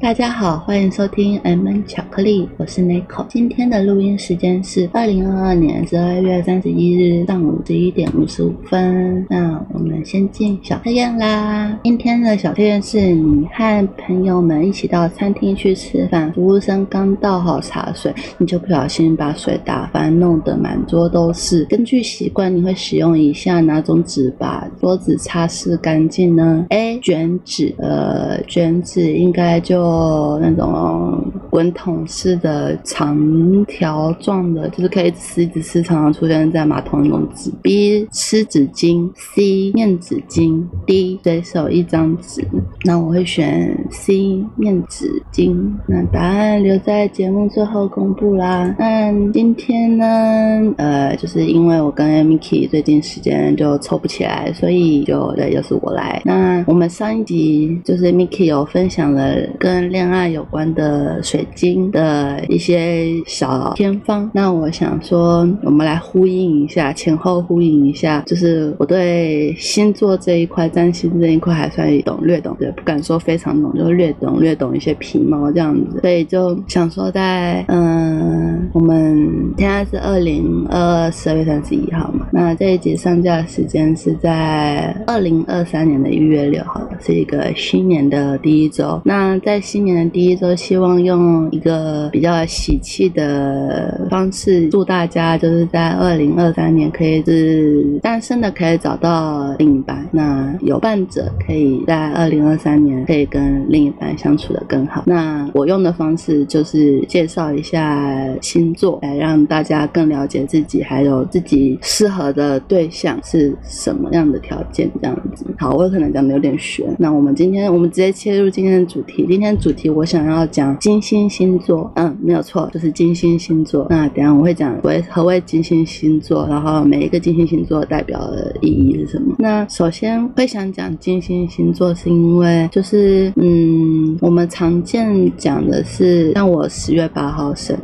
大家好，欢迎收听 M N 巧克力，我是 Nico。今天的录音时间是二零二二年十二月三十一日上午十一点五十五分。那我们先进小测验啦。今天的小测验是你和朋友们一起到餐厅去吃饭，服务生刚倒好茶水，你就不小心把水打翻，弄得满桌都是。根据习惯，你会使用以下哪种纸把桌子擦拭干净呢？A 卷纸，呃，卷纸应该就哦那种滚筒式的长条状的，就是可以一直撕一直撕，常常出现在马桶那种纸。B 湿纸巾，C 面纸巾，D 随手一张纸。那我会选 C 面纸巾。那答案留在节目最后公布啦。那今天呢，呃，就是因为我跟 Miki 最近时间就凑不起来，所以就对，又是我来。那我们上一集就是 Miki 有分享了跟恋爱有关的水晶的一些小偏方，那我想说，我们来呼应一下，前后呼应一下，就是我对星座这一块、占星这一块还算懂略懂，对，不敢说非常懂，就是略懂略懂一些皮毛这样子，所以就想说，在嗯，我们现在是二零二二十二月三十一号嘛，那这一集上架时间是在二零二三年的一月六号，是一个新年的第一周，那在。新年的第一周，希望用一个比较喜气的方式，祝大家就是在二零二三年可以是单身的可以找到另一半，那有伴者可以在二零二三年可以跟另一半相处的更好。那我用的方式就是介绍一下星座，来让大家更了解自己，还有自己适合的对象是什么样的条件，这样子。好，我可能讲的有点悬。那我们今天我们直接切入今天的主题，今天。主题我想要讲金星星座，嗯，没有错，就是金星星座。那等下我会讲为何为金星星座，然后每一个金星星座代表的意义是什么。那首先会想讲金星星座，是因为就是嗯，我们常见讲的是，像我十月八号生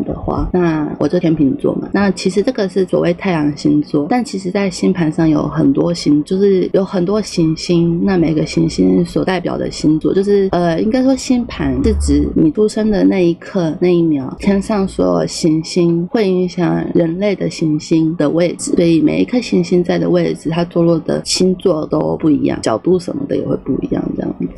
那我就天秤座嘛。那其实这个是所谓太阳星座，但其实在星盘上有很多星，就是有很多行星，那每个行星所代表的星座，就是呃，应该说星盘。是指你出生的那一刻、那一秒，天上所有行星会影响人类的行星的位置，所以每一颗行星在的位置，它坐落的星座都不一样，角度什么的也会不一样。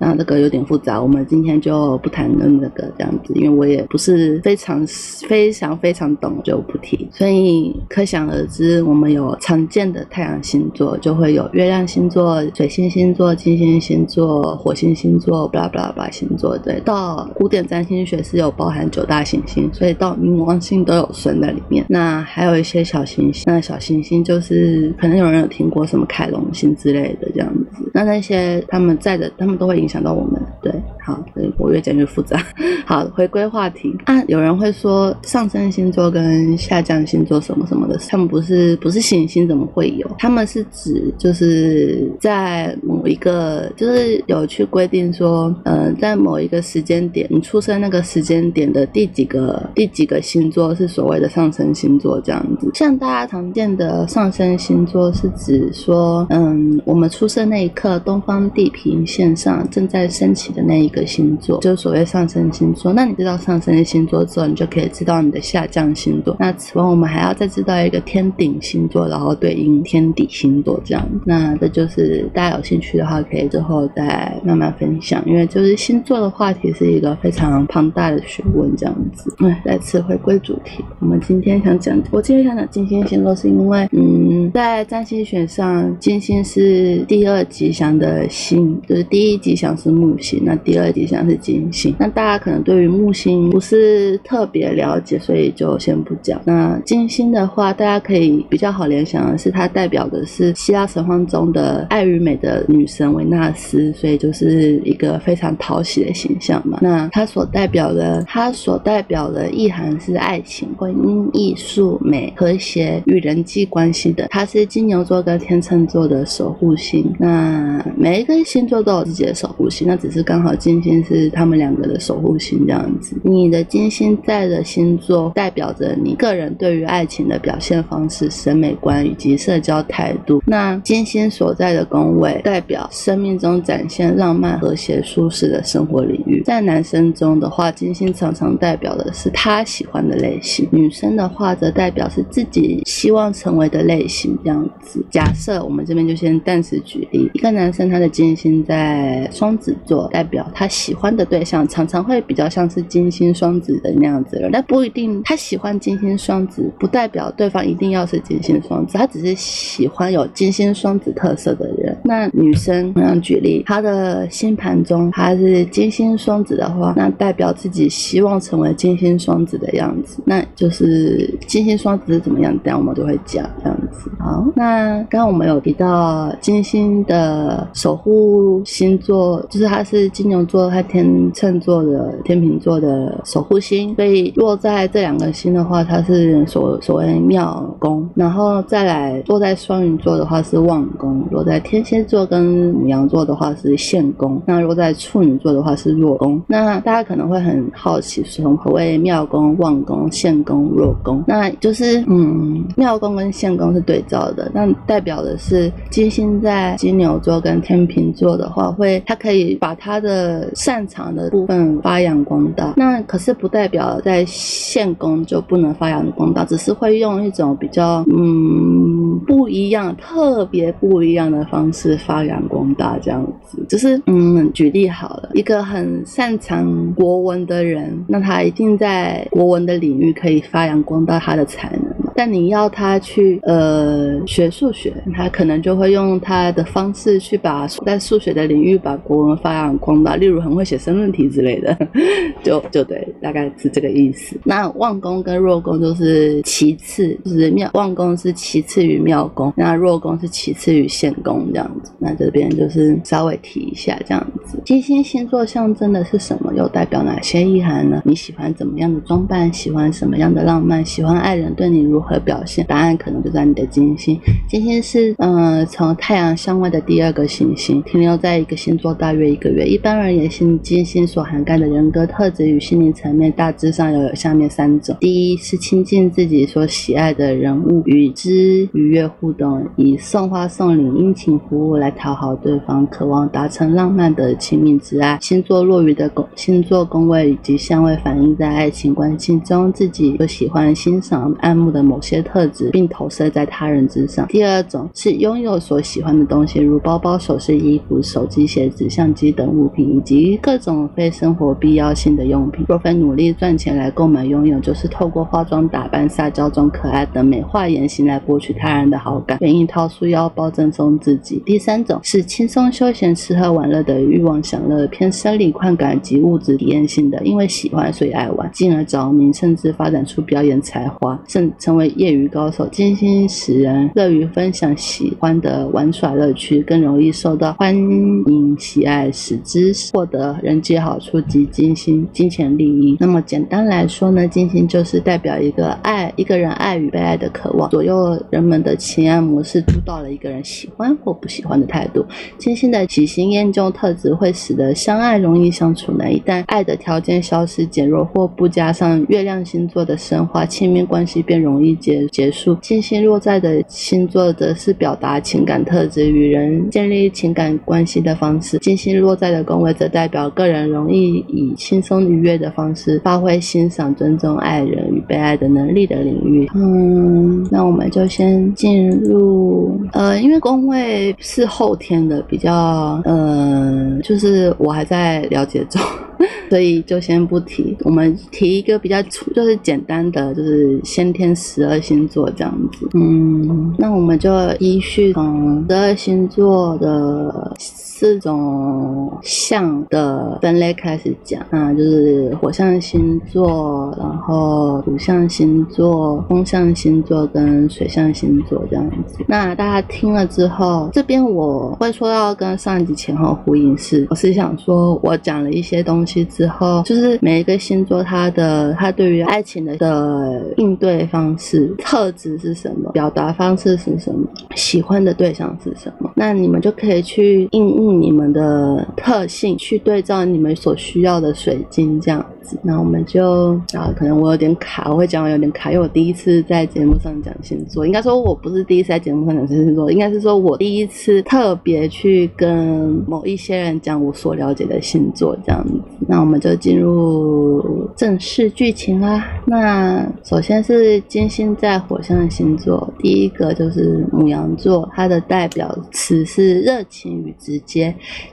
那这个有点复杂，我们今天就不谈论这个这样子，因为我也不是非常非常非常懂，就不提。所以可想而知，我们有常见的太阳星座，就会有月亮星座、水星星座、金星星座、火星星座，巴拉巴拉巴拉星座，对，到。古典占星学是有包含九大行星，所以到冥王星都有算在里面。那还有一些小行星，那小行星就是可能有人有听过什么凯龙星之类的这样子。那那些他们在的，他们都会影响到我们。对，好，我越讲越复杂。好，回归话题啊，有人会说上升星座跟下降星座什么什么的，他们不是不是行星怎么会有？他们是指就是在某一个就是有去规定说，呃，在某一个时间点，你出生那个时间点的第几个第几个星座是所谓的上升星座这样子。像大家常见的上升星座是指说，嗯，我们出生那一刻，东方地平线上正在升起的那一个星座，就所谓上升星座。那你知道上升的星座之后，你就可以知道你的下降星座。那此外，我们还要再知道一个天顶星座，然后对应天底星座这样。那这就是大家有兴趣的话，可以之后再慢慢分享，因为就是星座的话题是。一个非常庞大的学问，这样子。嗯，再次回归主题，我们今天想讲，我今天想讲金星星座，是因为，嗯，在占星学上，金星是第二吉祥的星，就是第一吉祥是木星，那第二吉祥是金星。那大家可能对于木星不是特别了解，所以就先不讲。那金星的话，大家可以比较好联想的是，它代表的是希腊神话中的爱与美的女神维纳斯，所以就是一个非常讨喜的形象嘛。那它所代表的，它所代表的意涵是爱情、婚姻、艺术、美、和谐与人际关系的。它是金牛座跟天秤座的守护星。那每一个星座都有自己的守护星，那只是刚好金星是他们两个的守护星这样子。你的金星在的星座代表着你个人对于爱情的表现方式、审美观以及社交态度。那金星所在的宫位代表生命中展现浪漫、和谐、舒适的生活领域。在男生中的话，金星常常代表的是他喜欢的类型；女生的话，则代表是自己希望成为的类型。这样子，假设我们这边就先暂时举例，一个男生他的金星在双双子座，代表他喜欢的对象常常会比较像是金星双子的那样子人，但不一定他喜欢金星双子，不代表对方一定要是金星双子，他只是喜欢有金星双子特色的人。那女生同样举例，她的星盘中她是金星双子的话，那代表自己希望成为金星双子的样子，那就是金星双子是怎么样，等下我们都会讲这样子。好，那刚刚我们有提到金星的守护星座，就是它是金牛座和天秤座的天秤座的守护星，所以落在这两个星的话，它是所所谓妙宫，然后再来落在双鱼座的话是旺宫，落在天蝎座跟母羊座的话是现宫，那落在处女座的话是弱宫。那大家可能会很好奇，说何谓妙宫、旺宫、现宫、弱宫？那就是嗯，妙宫跟现宫是对照的，那代表的是金星在金牛座跟天秤座的话，会它可以把他的擅长的部分发扬光大。那可是不代表在现宫就不能发扬光大，只是会用一种比较嗯不一样、特别不一样的方式发扬光大，这样子。就是嗯，举例好了，一个很擅长国文的人，那他一定在国文的领域可以发扬光大他的才能。但你要他去呃学数学，他可能就会用他的方式去把在数学的领域把国文发扬光大，例如很会写申论题之类的，就就对，大概是这个意思。那旺宫跟弱宫就是其次，就是妙旺宫是其次于妙宫，那弱宫是其次于陷宫这样子。那这边就是稍微提一下这样子。金星星座象征的是什么？又代表哪些意涵呢？你喜欢怎么样的装扮？喜欢什么样的浪漫？喜欢爱人对你如何？和表现，答案可能就在你的金星。金星是嗯，从太阳相位的第二个行星，停留在一个星座大约一个月。一般而言，星金星所涵盖的人格特质与心灵层面，大致上要有下面三种：第一是亲近自己所喜爱的人物，与之愉悦互动，以送花送礼、殷勤服务来讨好对方，渴望达成浪漫的亲密之爱。星座落于的宫星座宫位以及相位，反映在爱情关系中自己所喜欢、欣赏、爱慕的某。某些特质，并投射在他人之上。第二种是拥有所喜欢的东西，如包包、首饰、衣服、手机、鞋子、相机等物品，以及各种非生活必要性的用品。若非努力赚钱来购买拥有，就是透过化妆打扮、撒娇装可爱等美化言行来博取他人的好感，愿意掏出腰包赠送自己。第三种是轻松休闲、吃喝玩乐的欲望享乐，偏生理快感及物质体验性的，因为喜欢所以爱玩，进而着迷，甚至发展出表演才华，甚成为。业余高手，金星使人乐于分享喜欢的玩耍乐趣，更容易受到欢迎喜爱，使之获得人际好处及金星金钱利益。那么简单来说呢，金星就是代表一个爱一个人爱与被爱的渴望，左右人们的情爱模式，主导了一个人喜欢或不喜欢的态度。金星的喜新厌旧特质会使得相爱容易相处难，一旦爱的条件消失减弱或不加上月亮星座的深化，亲密关系便容易。结结束，金星落在的星座则是表达情感特质、与人建立情感关系的方式。金星落在的宫位则代表个人容易以轻松愉悦的方式发挥欣赏、尊重爱人与被爱的能力的领域。嗯，那我们就先进入，呃，因为宫位是后天的，比较，嗯，就是我还在了解中。所以就先不提，我们提一个比较粗，就是简单的，就是先天十二星座这样子。嗯，那我们就依序从十二星座的。四种象的分类开始讲啊，就是火象星座，然后土象星座、风象星座跟水象星座这样子。那大家听了之后，这边我会说要跟上一集前后呼应，是我是想说，我讲了一些东西之后，就是每一个星座它的它对于爱情的的应对方式、特质是什么，表达方式是什么，喜欢的对象是什么，那你们就可以去应用你们的特性，去对照你们所需要的水晶这样子。那我们就啊，可能我有点卡，我会讲我有点卡，因为我第一次在节目上讲星座，应该说我不是第一次在节目上讲星座，应该是说我第一次特别去跟某一些人讲我所了解的星座这样子。那我们就进入正式剧情啦。那首先是金星在火象星座，第一个就是母羊座，它的代表词是热情与直接。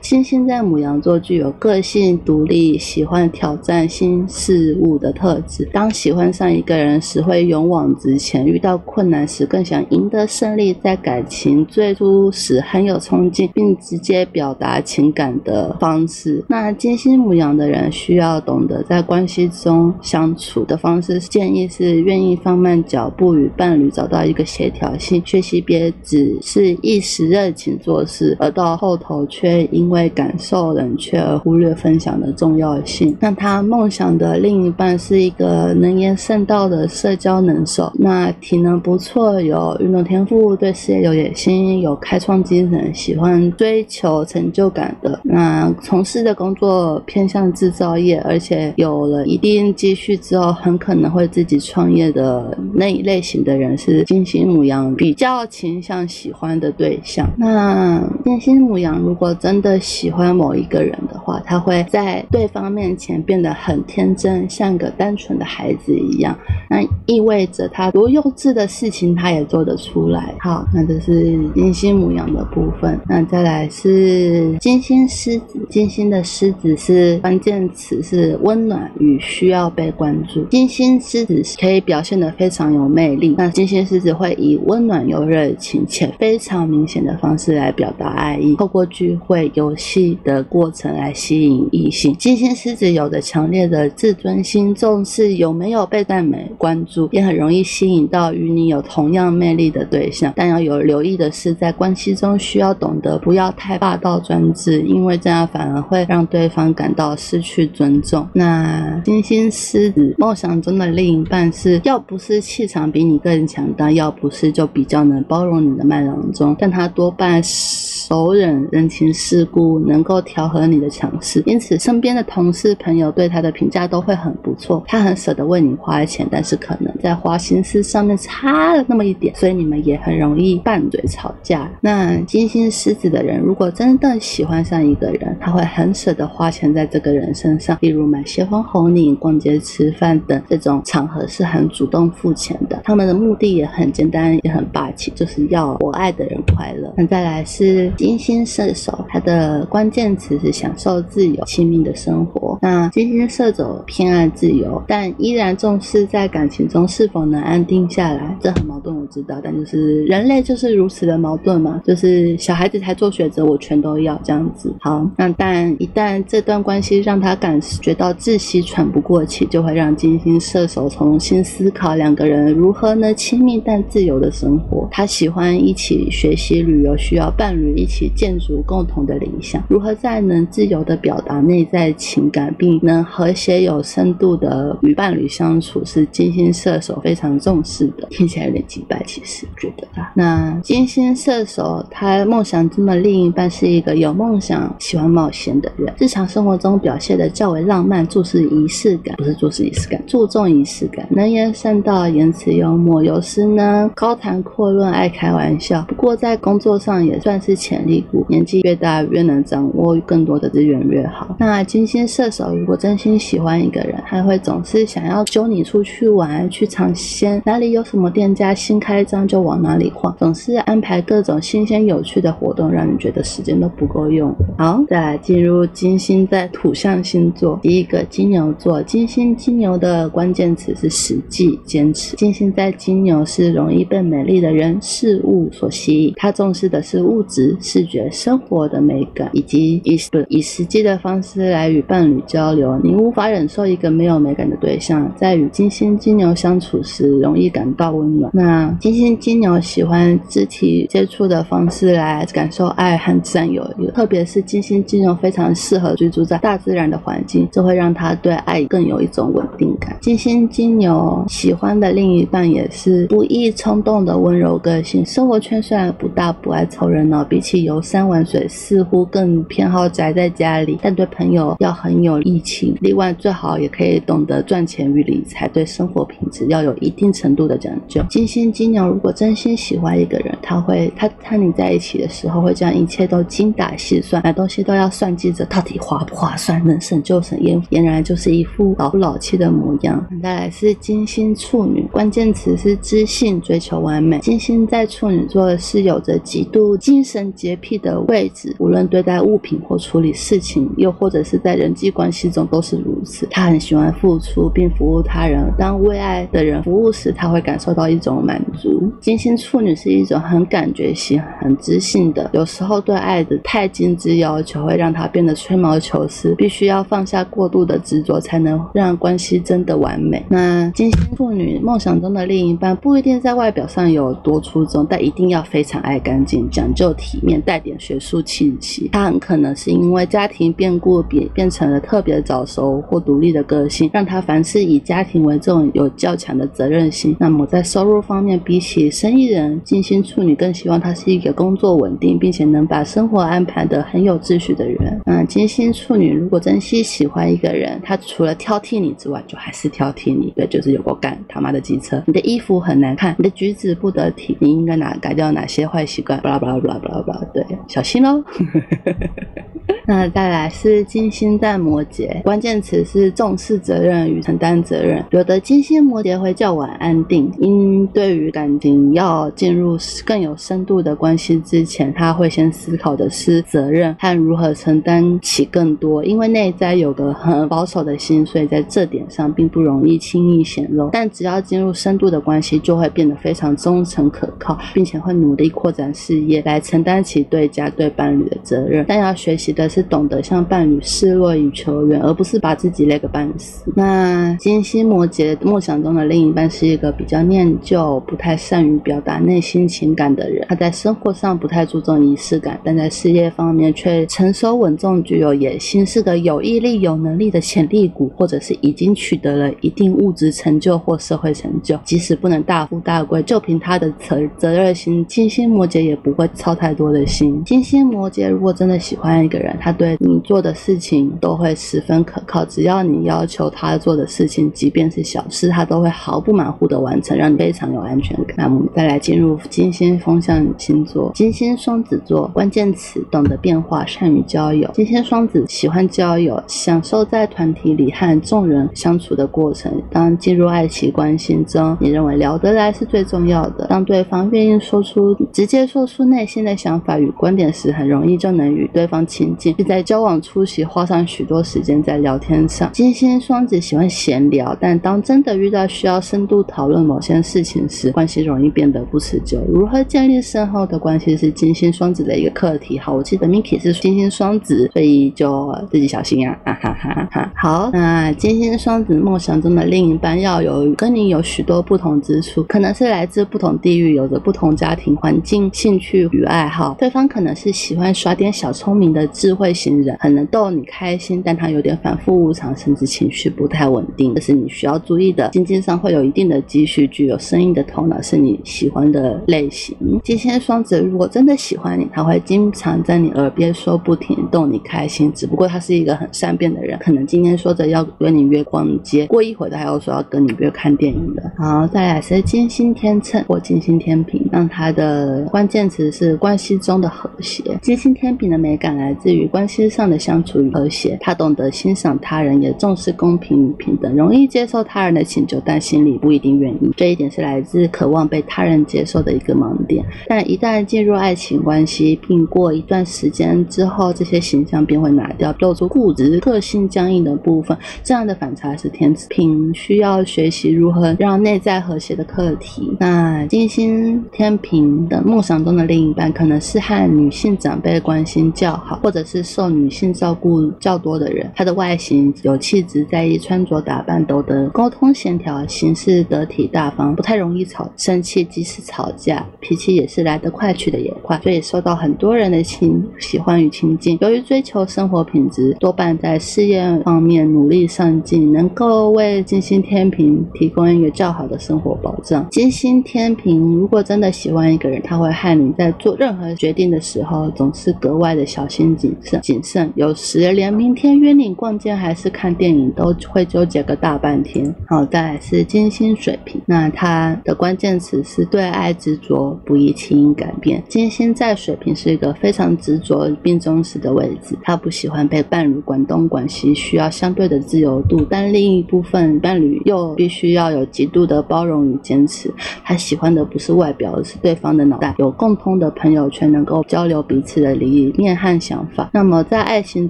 金星在母羊座具有个性独立、喜欢挑战。新事物的特质。当喜欢上一个人时，会勇往直前；遇到困难时，更想赢得胜利。在感情最初时，很有冲劲，并直接表达情感的方式。那金星母羊的人需要懂得在关系中相处的方式。建议是愿意放慢脚步，与伴侣找到一个协调性。学习别只是一时热情做事，而到后头却因为感受冷却而忽略分享的重要性。那他梦。想的另一半是一个能言善道的社交能手，那体能不错，有运动天赋，对事业有野心，有开创精神，喜欢追求成就感的。那从事的工作偏向制造业，而且有了一定积蓄之后，很可能会自己创业的那一类型的人，是金星母羊比较倾向喜欢的对象。那金星母羊如果真的喜欢某一个人的话，他会在对方面前变得很。天真像个单纯的孩子一样，那意味着他多幼稚的事情他也做得出来。好，那这是金星母羊的部分。那再来是金星狮子，金星的狮子是关键词是温暖与需要被关注。金星狮子可以表现得非常有魅力。那金星狮子会以温暖又热情且非常明显的方式来表达爱意，透过聚会游戏的过程来吸引异性。金星狮子有着强烈的。自尊心重视有没有被赞美关注，也很容易吸引到与你有同样魅力的对象。但要有留意的是，在关系中需要懂得不要太霸道专制，因为这样反而会让对方感到失去尊重。那金星狮子梦想中的另一半是要不是气场比你更强大，要不是就比较能包容你的慢郎中，但他多半熟忍人情世故，能够调和你的强势。因此，身边的同事朋友对他的评。价都会很不错，他很舍得为你花钱，但是可能在花心思上面差了那么一点，所以你们也很容易拌嘴吵架。那金星狮子的人，如果真的喜欢上一个人，他会很舍得花钱在这个人身上，例如买鲜花哄你、逛街吃饭等这种场合是很主动付钱的。他们的目的也很简单，也很霸气，就是要我爱的人快乐。那再来是金星射手，他的关键词是享受自由、亲密的生活。那金星射手偏爱自由，但依然重视在感情中是否能安定下来。这很矛盾，我知道，但就是人类就是如此的矛盾嘛。就是小孩子才做选择，我全都要这样子。好，那但一旦这段关系让他感觉到窒息、喘不过气，就会让金星射手重新思考两个人如何呢亲密但自由的生活。他喜欢一起学习、旅游，需要伴侣一起建筑共共同的理想。如何在能自由的表达内在情感，并能和谐。有深度的与伴侣相处是金星射手非常重视的，听起来有点击败，其实觉得啊。那金星射手他梦想中的另一半是一个有梦想、喜欢冒险的人，日常生活中表现的较为浪漫，注视仪式感，不是注视仪式感，注重仪式感，能言善道，言辞幽默，有时呢高谈阔论，爱开玩笑。不过在工作上也算是潜力股，年纪越大越能掌握更多的资源越好。那金星射手如果真心喜，欢一个人，他会总是想要揪你出去玩，去尝鲜，哪里有什么店家新开张就往哪里晃，总是安排各种新鲜有趣的活动，让你觉得时间都不够用。好，再来进入金星在土象星座，第一个金牛座，金星金牛的关键词是实际、坚持。金星在金牛是容易被美丽的人事物所吸引，他重视的是物质、视觉、生活的美感，以及以以实际的方式来与伴侣交流。你无法。忍受一个没有美感的对象，在与金星金牛相处时容易感到温暖。那金星金牛喜欢肢体接触的方式来感受爱和占有欲，特别是金星金牛非常适合居住在大自然的环境，这会让他对爱更有一种稳定感。金星金牛喜欢的另一半也是不易冲动的温柔个性，生活圈虽然不大，不爱凑热闹，比起游山玩水，似乎更偏好宅在家里，但对朋友要很有义气。另外，最好也可以懂得赚钱与理财，对生活品质要有一定程度的讲究。金星金牛如果真心喜欢一个人，他会他和你在一起的时候会将一切都精打细算，买东西都要算计着到底划不划算，能省就省，俨俨然就是一副老夫老妻的模样。再来是金星处女，关键词是知性，追求完美。金星在处女座是有着极度精神洁癖的位置，无论对待物品或处理事情，又或者是在人际关系中都是如此。他很喜欢付出并服务他人，当为爱的人服务时，他会感受到一种满足。金星处女是一种很感觉型、很知性的，有时候对爱的太精致要求会让他变得吹毛求疵，必须要放下过度的执着，才能让关系真的完美。那金星处女梦想中的另一半不一定在外表上有多出众，但一定要非常爱干净、讲究体面、带点学术亲戚。他很可能是因为家庭变故变变成了特别早熟或独立的个性，让他凡事以家庭为重，有较强的责任心。那么在收入方面，比起生意人，金星处女更希望他是一个工作稳定，并且能把生活安排的很有秩序的人。嗯，金星处女如果真心喜欢一个人，他除了挑剔你之外，就还是挑剔你。对，就是有个干他妈的机车。你的衣服很难看，你的举止不得体，你应该哪改掉哪些坏习惯？巴拉巴拉巴拉巴拉巴拉，对，小心喽。那再来是金星在摩羯，关键词是重视责任与承担责任。有的金星摩羯会较晚安定，因对于感情要进入更有深度的关系之前，他会先思考的是责任和如何承担起更多。因为内在有个很保守的心，所以在这点上并不容易轻易显露。但只要进入深度的关系，就会变得非常忠诚可靠，并且会努力扩展事业来承担起对家对伴侣的责任。但要学习的是懂得向伴侣示弱与求援，而不是把自己累个半死。那金星摩羯梦想中的另一半是一个比较念旧、不太善于表达内心情感的人。他在生活上不太注重仪式感，但在事业方面却成熟稳重、具有野心，是个有毅力、有能力的潜力股，或者是已经取得了一定物质成就或社会成就。即使不能大富大贵，就凭他的责责任心，金星摩羯也不会操太多的心。金星摩羯如果真的喜欢一个人，他对你做的事情都会十分可靠，只要你要求他做的事情，即便是小事，他都会毫不马虎的完成，让你非常有安全感。那我们再来进入金星风象星座，金星双子座，关键词懂得变化，善于交友。金星双子喜欢交友，享受在团体里和众人。相处的过程。当进入爱情关系中，你认为聊得来是最重要的。当对方愿意说出直接说出内心的想法与观点时，很容易就能与对方亲近。在交往初期花上许多时间在聊天上。金星双子喜欢闲聊，但当真的遇到需要深度讨论某些事情时，关系容易变得不持久。如何建立深厚的关系是金星双子的一个课题。好，我记得 Miki 是金星双子，所以就自己小心啊！哈哈哈哈。好，那金星双子梦想中的另一半要有跟你有许多不同之处，可能是来自不同地域，有着不同家庭环境、兴趣与爱好。对方可能是喜欢耍点小聪明的智慧。型人很能逗你开心，但他有点反复无常，甚至情绪不太稳定，这是你需要注意的。经济上会有一定的积蓄，具有生意的头脑，是你喜欢的类型。金星双子如果真的喜欢你，他会经常在你耳边说不停，逗你开心。只不过他是一个很善变的人，可能今天说着要约你约逛街，过一会儿他又说要跟你约看电影的。好，再来是金星天秤或金星天平，让他的关键词是关系中的和谐。金星天平的美感来自于。关系上的相处与和谐，他懂得欣赏他人，也重视公平与平等，容易接受他人的请求，但心里不一定愿意。这一点是来自渴望被他人接受的一个盲点。但一旦进入爱情关系，并过一段时间之后，这些形象便会拿掉，露出固执、个性僵硬的部分。这样的反差是天平需要学习如何让内在和谐的课题。那金星天平的梦想中的另一半，可能是和女性长辈关心较好，或者是。受女性照顾较多的人，他的外形有气质，在意穿着打扮，懂得沟通协调，行事得体大方，不太容易吵生气，即使吵架，脾气也是来得快去的也快，所以受到很多人的亲喜欢与亲近。由于追求生活品质，多半在事业方面努力上进，能够为金星天平提供一个较好的生活保障。金星天平如果真的喜欢一个人，他会害你在做任何决定的时候总是格外的小心谨慎。谨慎，有时连明天约你逛街还是看电影都会纠结个大半天。好，再来是金星水瓶，那它的关键词是对爱执着，不易轻易改变。金星在水瓶是一个非常执着并忠实的位置，他不喜欢被伴侣管东管西，需要相对的自由度，但另一部分伴侣又必须要有极度的包容与坚持。他喜欢的不是外表，而是对方的脑袋。有共通的朋友圈，能够交流彼此的理念和想法。那么在爱情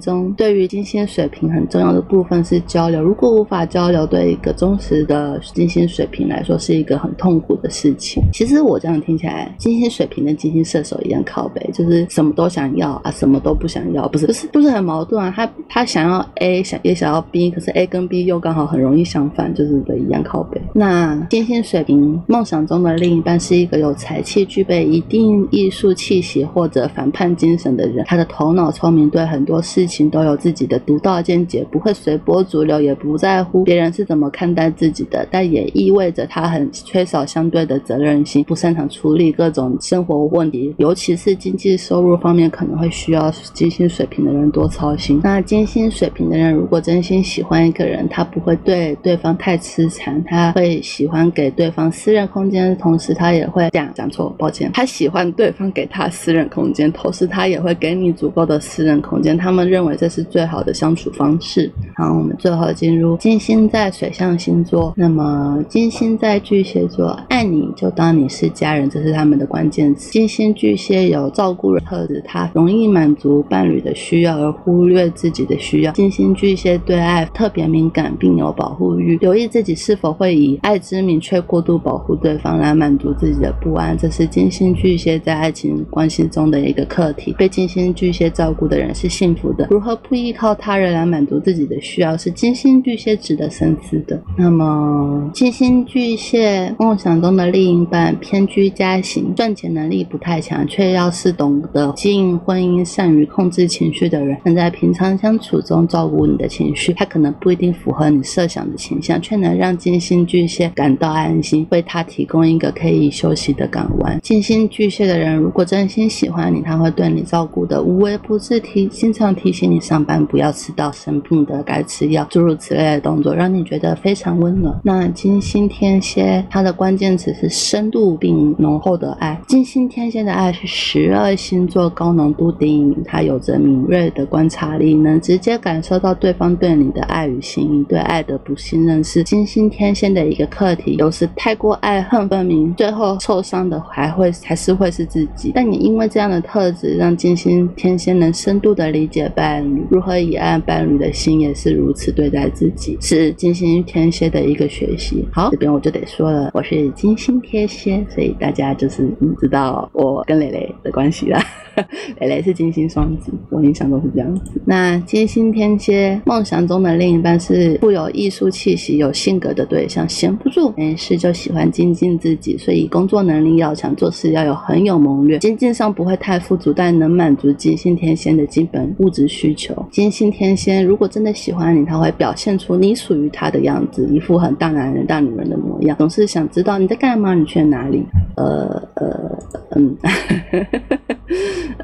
中，对于金星水平很重要的部分是交流。如果无法交流，对一个忠实的金星水平来说，是一个很痛苦的事情。其实我这样听起来，金星水平跟金星射手一样靠背，就是什么都想要啊，什么都不想要，不是不是不是很矛盾啊？他他想要 A，想也想要 B，可是 A 跟 B 又刚好很容易相反，就是的一样靠背。那金星水平梦想中的另一半是一个有才气、具备一定艺术气息或者反叛精神的人，他的头脑聪明，对很多事情都有自己的独到见解，不会随波逐流，也不在乎别人是怎么看待自己的。但也意味着他很缺少相对的责任心，不擅长处理各种生活问题，尤其是经济收入方面，可能会需要金星水平的人多操心。那金星水平的人如果真心喜欢一个人，他不会对对方太痴缠，他会喜欢给对方私人空间同时，他也会讲讲错，抱歉，他喜欢对方给他私人空间，同时他也会给你足够的私人空间。他们认为这是最好的相处方式。好，我们最后进入金星在水象星座，那么金星在巨蟹座，爱你就当你是家人，这是他们的关键词。金星巨蟹有照顾人特质，他容易满足伴侣的需要而忽略自己的需要。金星巨蟹对爱特别敏感，并有保护欲，留意自己是否会以爱之名却过度保护对方来满足自己的不安。这是金星巨蟹在爱情关系中的一个课题。被金星巨蟹照顾的人是幸福的。如何不依靠他人来满足自己的需要，是金星巨蟹值得深思的。那么，金星巨蟹梦想中的另一半偏居家型，赚钱能力不太强，却要是懂得经营婚姻、善于控制情绪的人，能在平常相处中照顾你的情绪。他可能不一定符合你设想的倾向，却能让金星巨蟹感到安心，为他提供一个可以休息的港湾。金星巨蟹的人如果真心喜欢你，他会对你照顾的无微不至，提经常提醒你上班不要迟到，生病的该吃药，诸如此类的动作，让你觉得非常温暖。那金星天蝎，它的关键词是深度并浓厚的爱。金星天蝎的爱是十二星座高浓度第一名，它有着敏锐的观察力，能直接感受到对方对你的爱与心意。对爱的不信任是金星天蝎的一个课题，有时太过爱恨分明，最后受伤的还会还是会是自己。但你因为这样的特是，让金星天蝎能深度的理解伴侣，如何以爱伴侣的心也是如此对待自己，是金星天蝎的一个学习。好，这边我就得说了，我是金星天蝎，所以大家就是知道我跟蕾蕾的关系了。蕾蕾是金星双子，我印象中是这样子。那金星天蝎梦想中的另一半是富有艺术气息、有性格的对象，闲不住，没事就喜欢精进自己，所以工作能力要强，做事要有很有谋略，经济上不会太富足，但能满足金星天蝎的基本物质需求。金星天蝎如果真的喜欢你，他会表现出你属于他的样子，一副很大男人、大女人的模样，总是想知道你在干嘛，你去哪里。呃呃嗯。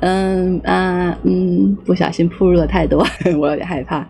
嗯啊嗯，不小心铺入了太多，我有点害怕。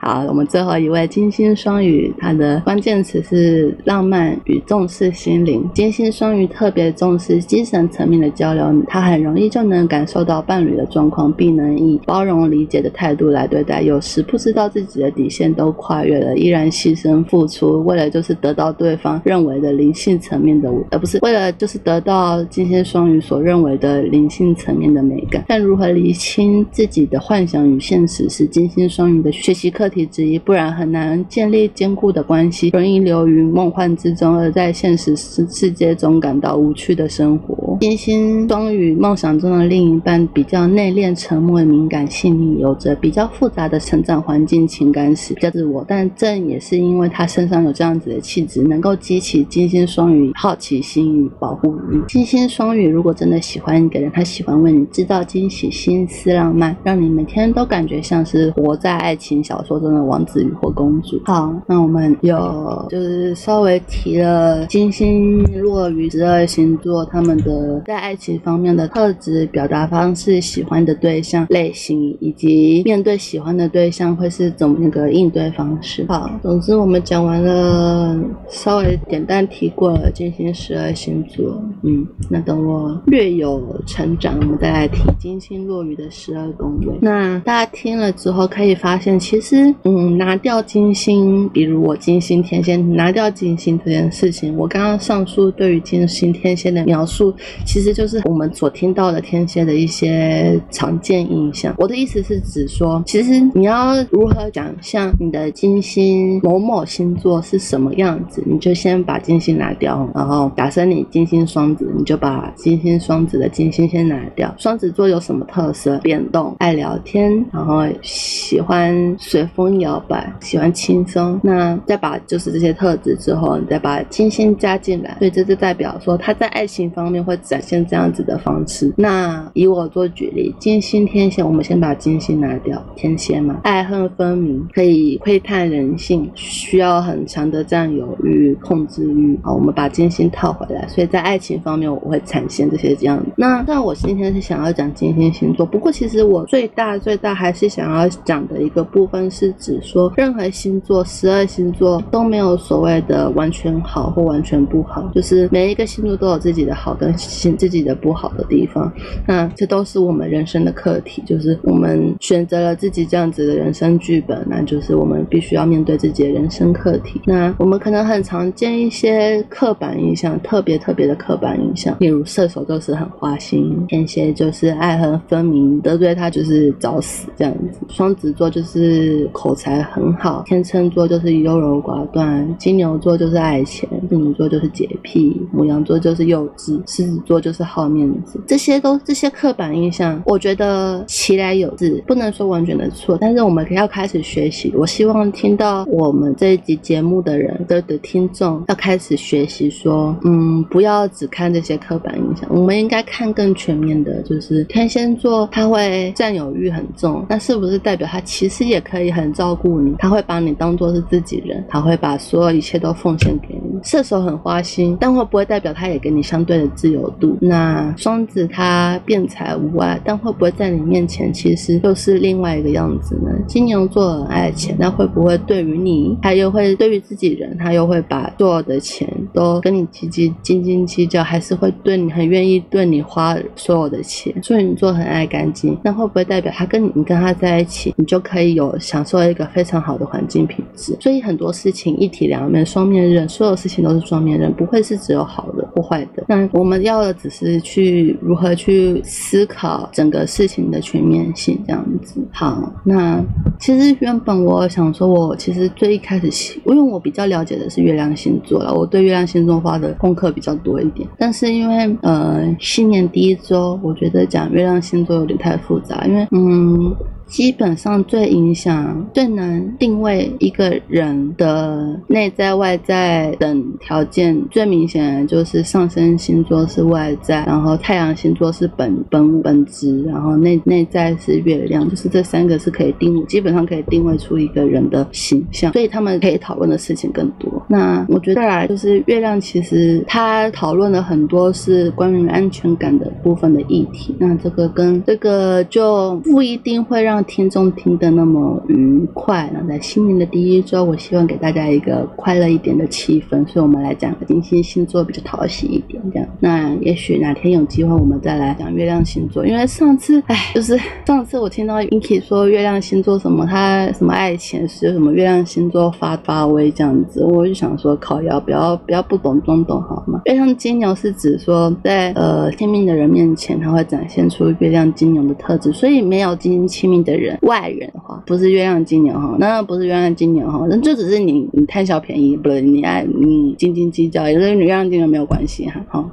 好，我们最后一位金星双鱼，它的关键词是浪漫与重视心灵。金星双鱼特别重视精神层面的交流，他很容易就能感受到伴侣的状况，并能以包容理解的态度来对待。有时不知道自己的底线都跨越了，依然牺牲付出，为了就是得到对方认为的灵性层面的，而不是为了就是得到金星双鱼所认为的灵性层面的美感。但如何厘清自己的幻想与现实，是金星双鱼的学习课题之一，不然很难建立坚固的关系，容易流于梦幻之中，而在现实世世界中感到无趣的生活。金星双鱼梦想中的另一半比较内敛、沉默、敏感、细腻，有着比较复杂的成长环境、情感史，自我。但正也是因为他身上有这样子的气质，能够激起金星双鱼好奇心与保护欲。金星双鱼如果真的喜欢一个人，他喜欢为你制造惊喜、心思、浪漫，让你每天都感觉像是活在爱情小说中的王子与或公主。好，那我们有就是稍微提了金星落于十二星座，他们的在爱情方面的特质、表达方式、喜欢的对象类型，以及面对喜欢的对象会是怎么那个应对方式。好，总之我们讲完了，稍微简单提过了金星十二星座。嗯，那等我略有成长，我们再来提金星落于的十二宫位。那大家听了之后可以发现，其实嗯，拿掉金星，比如我金星天蝎，拿掉金星这件事情，我刚刚上述对于金星天蝎的描述，其实就是我们所听到的天蝎的一些常见印象。我的意思是指说，其实你要如何讲像你的金星某某星座是什么样子，你就先把金星拿掉，然后假设你金星双子，你就把金星双子的金星先拿掉。双子座有什么特色？变动，爱聊天，然后喜欢随风摇摆，喜欢轻松。那再把就是这些特质之后，你再把金星加进来，所以这就代表说他在爱情方面会展现这样子的方式。那以我做举例，金星天蝎，我们先把金星拿掉，天蝎嘛，爱恨分明，可以窥探人性，需要很强的占有欲、控制欲。好，我们把金星套回来，所以在爱情方面我会产现这些这样。那那我今天是想要讲金星星座，不过其实我最大最大还是想要讲的一个部分是指说，任何星座十二星座都没有所谓的完全好或完全不好，就是每一个星座都有自己的好跟自己的不好的地方。那这都是我们人生的课题，就是我们选择了自己这样子的人生剧本，那就是我们必须要面对自己的人生课题。那我们可能很常见一些刻板印象，特别特别的刻板印象，例如射手就是很花心，天蝎就是爱恨分明，得罪他就是找死这样子，双子座就是口才很好，天秤座就是优柔寡断，金牛座就是爱钱，处女座就是洁癖，母羊座就是幼稚，狮子座就是好面子，这些都这些刻板印象，我觉得其来有自，不能说完全的错，但是我们要开始学习。我希望听到我们这一集节目的人的的听众要开始学习，说，嗯，不要只看这些刻板印象，我们应该看更全面的，就是天蝎座他会占有欲很重，那是不是代表他其实也可以很照顾你？他会把你当做是自己人，他会把所有一切都奉献给你。射手很花心，但会不会代表他也给你相对的自由度？那双子他变财无碍，但会不会在你面前其实又是另外一个样子呢？金牛座很爱钱，那会不会对于你，他又会对于自己人，他又会把所有的钱都跟你斤斤斤斤计较，还是会对你很愿意对你花所有的钱？处女座很爱干净，那会不会代表他跟你跟他在一起，你就可以有享受一个非常好的环境品质？所以很多事情一体两面，双面刃，所有事情都是双面刃，不会是只有好的或坏的。那我们要的只是去如何去思考整个事情的全面性，这样子。好，那其实原本我想说，我其实最一开始，因为我比较了解的是月亮星座了，我对月亮星座花的功课比较多一点。但是因为呃新年第一周，我觉得讲月亮星座有点太复杂，因为嗯。基本上最影响、最能定位一个人的内在、外在等条件，最明显的就是上升星座是外在，然后太阳星座是本本本质，然后内内在是月亮，就是这三个是可以定，基本上可以定位出一个人的形象，所以他们可以讨论的事情更多。那我觉得来就是月亮，其实它讨论了很多是关于安全感的部分的议题。那这个跟这个就不一定会让听众听得那么愉快。那在新年的第一周，我希望给大家一个快乐一点的气氛，所以我们来讲金星星座比较讨喜一点，这样。那也许哪天有机会，我们再来讲月亮星座。因为上次，哎，就是上次我听到 Inky 说月亮星座什么，他什么爱情是什么月亮星座发发威这样子，我就想说，靠，要不要不要不懂装懂好吗？月亮金牛是指说，在呃亲密的人面前，他会展现出月亮金牛的特质，所以没有金亲的人，外人的话，不是月亮金牛哈，那不是月亮金牛哈，那就只是你你贪小便宜，不是你爱你斤斤计较，也跟月亮金牛没有关系哈，哈。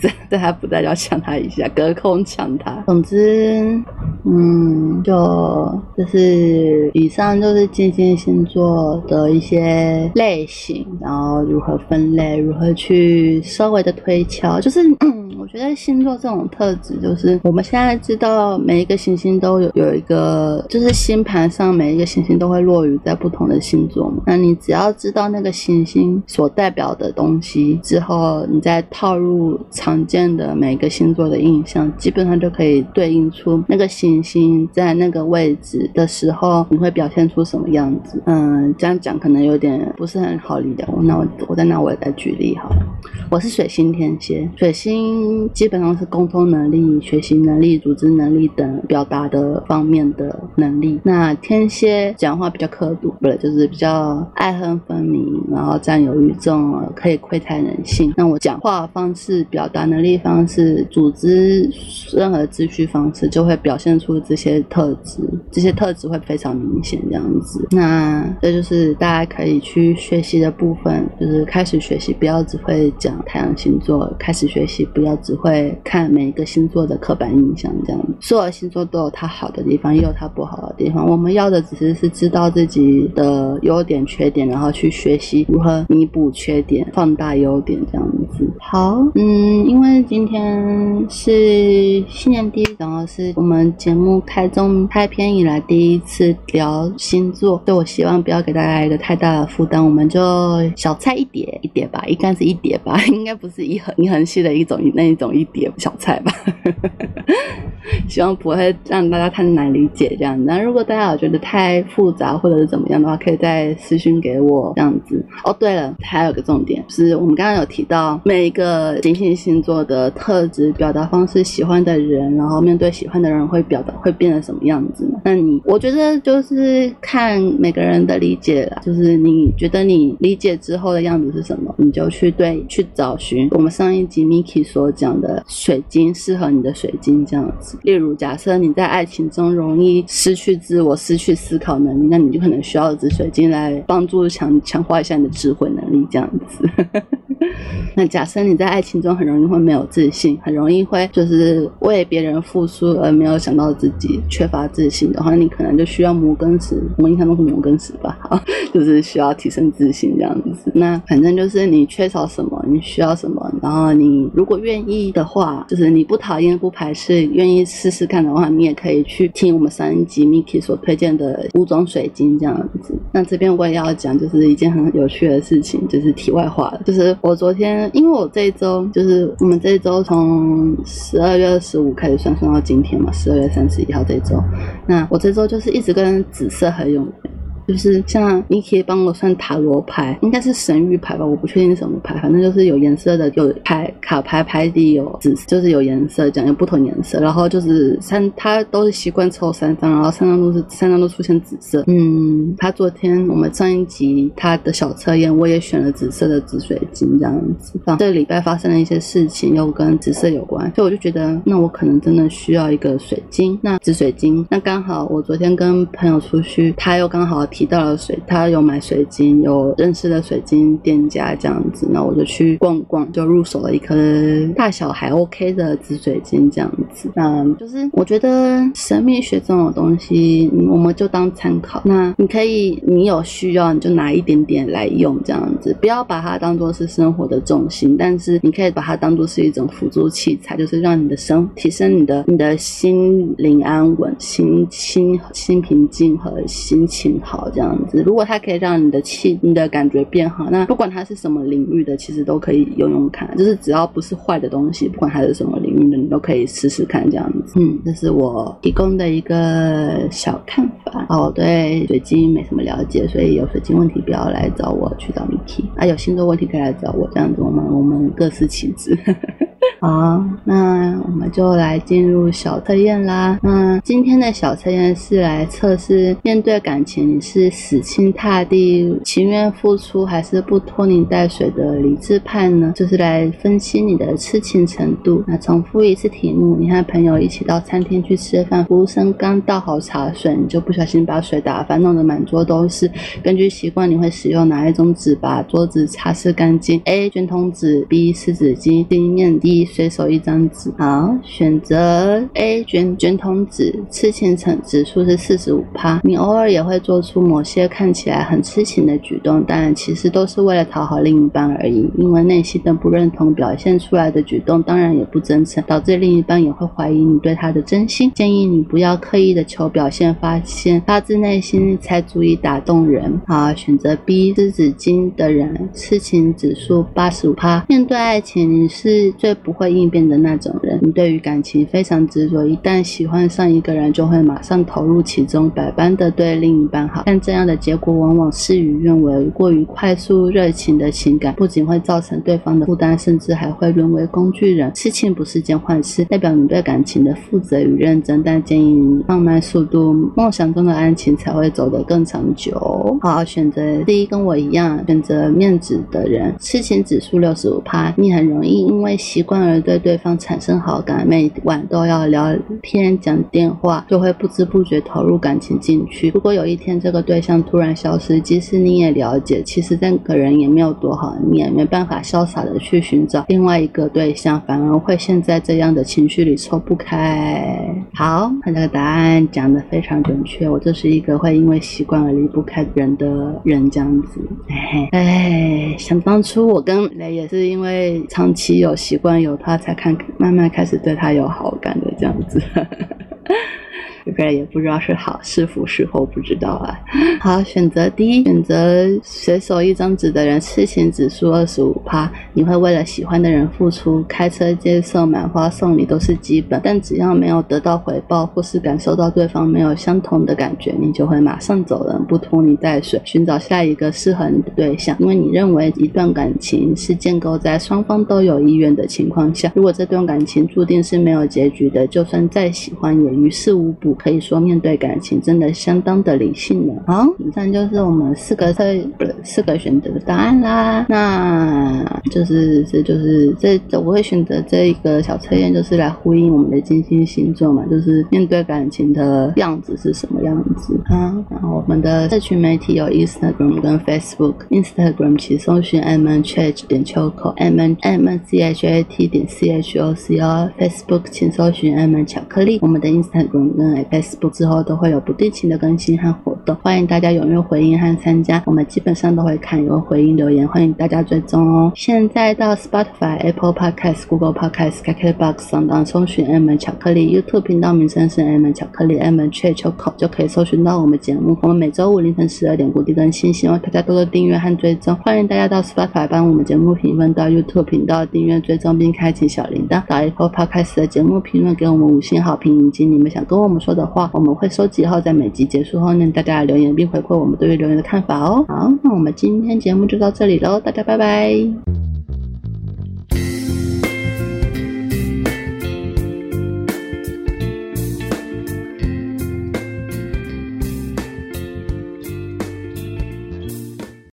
这这还不带要抢他一下，隔空抢他。总之，嗯，就就是以上就是金星星座的一些类型，然后如何分类，如何去稍微的推敲，就是。我觉得星座这种特质，就是我们现在知道每一个行星都有有一个，就是星盘上每一个行星都会落于在不同的星座嘛。那你只要知道那个行星所代表的东西之后，你再套入常见的每个星座的印象，基本上就可以对应出那个行星在那个位置的时候，你会表现出什么样子。嗯，这样讲可能有点不是很好理解。我那我我在那我也再举例好了。我是水星天蝎，水星。基本上是沟通能力、学习能力、组织能力等表达的方面的能力。那天蝎讲话比较刻度，不对，就是比较爱恨分明，然后占有欲重，可以窥探人性。那我讲话方式、表达能力方式、组织任何秩序方式，就会表现出这些特质。这些特质会非常明显，这样子。那这就是大家可以去学习的部分，就是开始学习，不要只会讲太阳星座，开始学习不要。只会看每一个星座的刻板印象，这样所有星座都有它好的地方，也有它不好的地方。我们要的只是是知道自己的优点、缺点，然后去学习如何弥补缺点、放大优点，这样子。好，嗯，嗯因为今天是新年第一，然后是我们节目开中开篇以来第一次聊星座，所以我希望不要给大家一个太大的负担，我们就小菜一碟一碟吧，一竿子一碟吧，应该不是一横 一横系的一种那。一种一碟小菜吧，希望不会让大家太难理解这样。那如果大家有觉得太复杂或者是怎么样的话，可以再私信给我这样子。哦，对了，还有个重点是我们刚刚有提到每一个行星星座的特质、表达方式、喜欢的人，然后面对喜欢的人会表达会变成什么样子呢？那你我觉得就是看每个人的理解了，就是你觉得你理解之后的样子是什么，你就去对去找寻我们上一集 Miki 所。讲的水晶适合你的水晶这样子，例如假设你在爱情中容易失去自我、失去思考能力，那你就可能需要一支水晶来帮助强强化一下你的智慧能力这样子。那假设你在爱情中很容易会没有自信，很容易会就是为别人付出而没有想到自己缺乏自信的话，你可能就需要摩根石，我印象中是摩根石吧，好 就是需要提升自信这样子。那反正就是你缺少什么，你需要什么，然后你如果愿意的话，就是你不讨厌不排斥，愿意试试看的话，你也可以去听我们上一集 Miki 所推荐的五种水晶这样子。那这边我也要讲，就是一件很有趣的事情，就是题外话就是。我昨天，因为我这一周就是我们这一周从十二月二十五开始算，算到今天嘛，十二月三十一号这周，那我这周就是一直跟紫色很有。就是像你可以帮我算塔罗牌，应该是神谕牌吧，我不确定是什么牌，反正就是有颜色的，有牌卡牌牌底有紫，就是有颜色，讲有不同颜色，然后就是三，他都是习惯抽三张，然后三张都是三张都出现紫色。嗯，他昨天我们上一集他的小测验，我也选了紫色的紫水晶这样子。这礼拜发生了一些事情，又跟紫色有关，所以我就觉得，那我可能真的需要一个水晶，那紫水晶。那刚好我昨天跟朋友出去，他又刚好。提到了水，他有买水晶，有认识的水晶店家这样子，那我就去逛逛，就入手了一颗大小还 OK 的紫水晶这样子。那就是我觉得神秘学这种东西，我们就当参考。那你可以，你有需要你就拿一点点来用这样子，不要把它当做是生活的重心，但是你可以把它当做是一种辅助器材，就是让你的生提升你的你的心灵安稳、心心心平静和心情好。这样子，如果它可以让你的气、你的感觉变好，那不管它是什么领域的，其实都可以用用看。就是只要不是坏的东西，不管它是什么领域的，你都可以试试看这样子。嗯，这是我提供的一个小看法。哦，对水晶没什么了解，所以有水晶问题不要来找我，去找 Miki。啊，有星座问题可以来找我，这样子我们我们各司其职。好，那我们就来进入小测验啦。那今天的小测验是来测试面对感情你是是死心塌地、情愿付出还是不拖泥带水的理智派呢？就是来分析你的痴情程度。那重复一次题目：你和朋友一起到餐厅去吃饭，服务生刚倒好茶水，你就不小心把水打翻，弄得满桌都是。根据习惯，你会使用哪一种纸把桌子擦拭干净？A. 卷筒纸 B. 湿纸巾 C. 面 D. 随手一张纸。好，选择 A 卷卷筒纸，痴情程指数是四十五趴。你偶尔也会做出某些看起来很痴情的举动，但其实都是为了讨好另一半而已。因为内心的不认同，表现出来的举动当然也不真诚，导致另一半也会怀疑你对他的真心。建议你不要刻意的求表现，发现发自内心才足以打动人。好，选择 B 湿纸巾的人，痴情指数八十五趴。面对爱情，你是最不会应变的那种人。你对于感情非常执着，一旦喜欢上一个人，就会马上投入其中，百般的对另一半好。但这样的结果往往事与愿违。过于快速热情的情感，不仅会造成对方的负担，甚至还会沦为工具人。痴情不是件坏事，代表你对感情的负责与认真。但建议你放慢速度，梦想中的爱情才会走得更长久。好，选择第一，跟我一样选择面子的人，痴情指数六十五趴。你很容易因为习惯而对对方产生好感，每晚都要聊天、讲电话，就会不知不觉投入感情进去。如果有一天这个对象突然消失，即使你也了解，其实这个人也没有多好，你也没办法潇洒的去寻找另外一个对象，反而会陷在这样的情绪里抽不开。好，他这个答案讲的非常准确，我就是一个会因为习惯而离不开人。的人这样子，哎，想当初我跟雷也是因为长期有习惯有他，才看慢慢开始对他有好感的这样子。这个也不知道是好是福是祸，不知道啊。好，选择第一，选择随手一张纸的人，痴情指数二十五趴。你会为了喜欢的人付出，开车接送、买花送礼都是基本，但只要没有得到回报，或是感受到对方没有相同的感觉，你就会马上走人，不拖泥带水，寻找下一个适合你的对象。因为你认为一段感情是建构在双方都有意愿的情况下，如果这段感情注定是没有结局的，就算再喜欢也于事无补。可以说，面对感情真的相当的理性了。好，以上就是我们四个测不四个选择的答案啦。那就是这就是这我会选择这一个小测验，就是来呼应我们的金星星座嘛，就是面对感情的样子是什么样子啊？然后我们的社群媒体有 Instagram 跟 Facebook，Instagram 请搜寻 m n c h a t 点秋口 m n m n c h a t 点 c h o c o Facebook 请搜寻 m n 巧克力。我们的 Instagram 跟 Facebook 之后都会有不定期的更新和活欢迎大家踊跃回应和参加。我们基本上都会看，有回应留言，欢迎大家追踪哦。现在到 Spotify、Apple Podcast、Google Podcast、KKBox 上当搜寻 M 巧克力 YouTube 频道名称是 M 巧克力 M 雀秋口就可以搜寻到我们节目。我们每周五凌晨十二点固定更新，希望大家多多订阅和追踪。欢迎大家到 Spotify 帮我们节目评分，到 YouTube 频道订阅追踪并开启小铃铛，到 Apple Podcast 的节目评论给我们五星好评，以及你们想跟我们说的话，我们会收集后在每集结束后念大家留言，并回馈我们对于留言的看法哦。好，那我们今天节目就到这里喽，大家拜拜。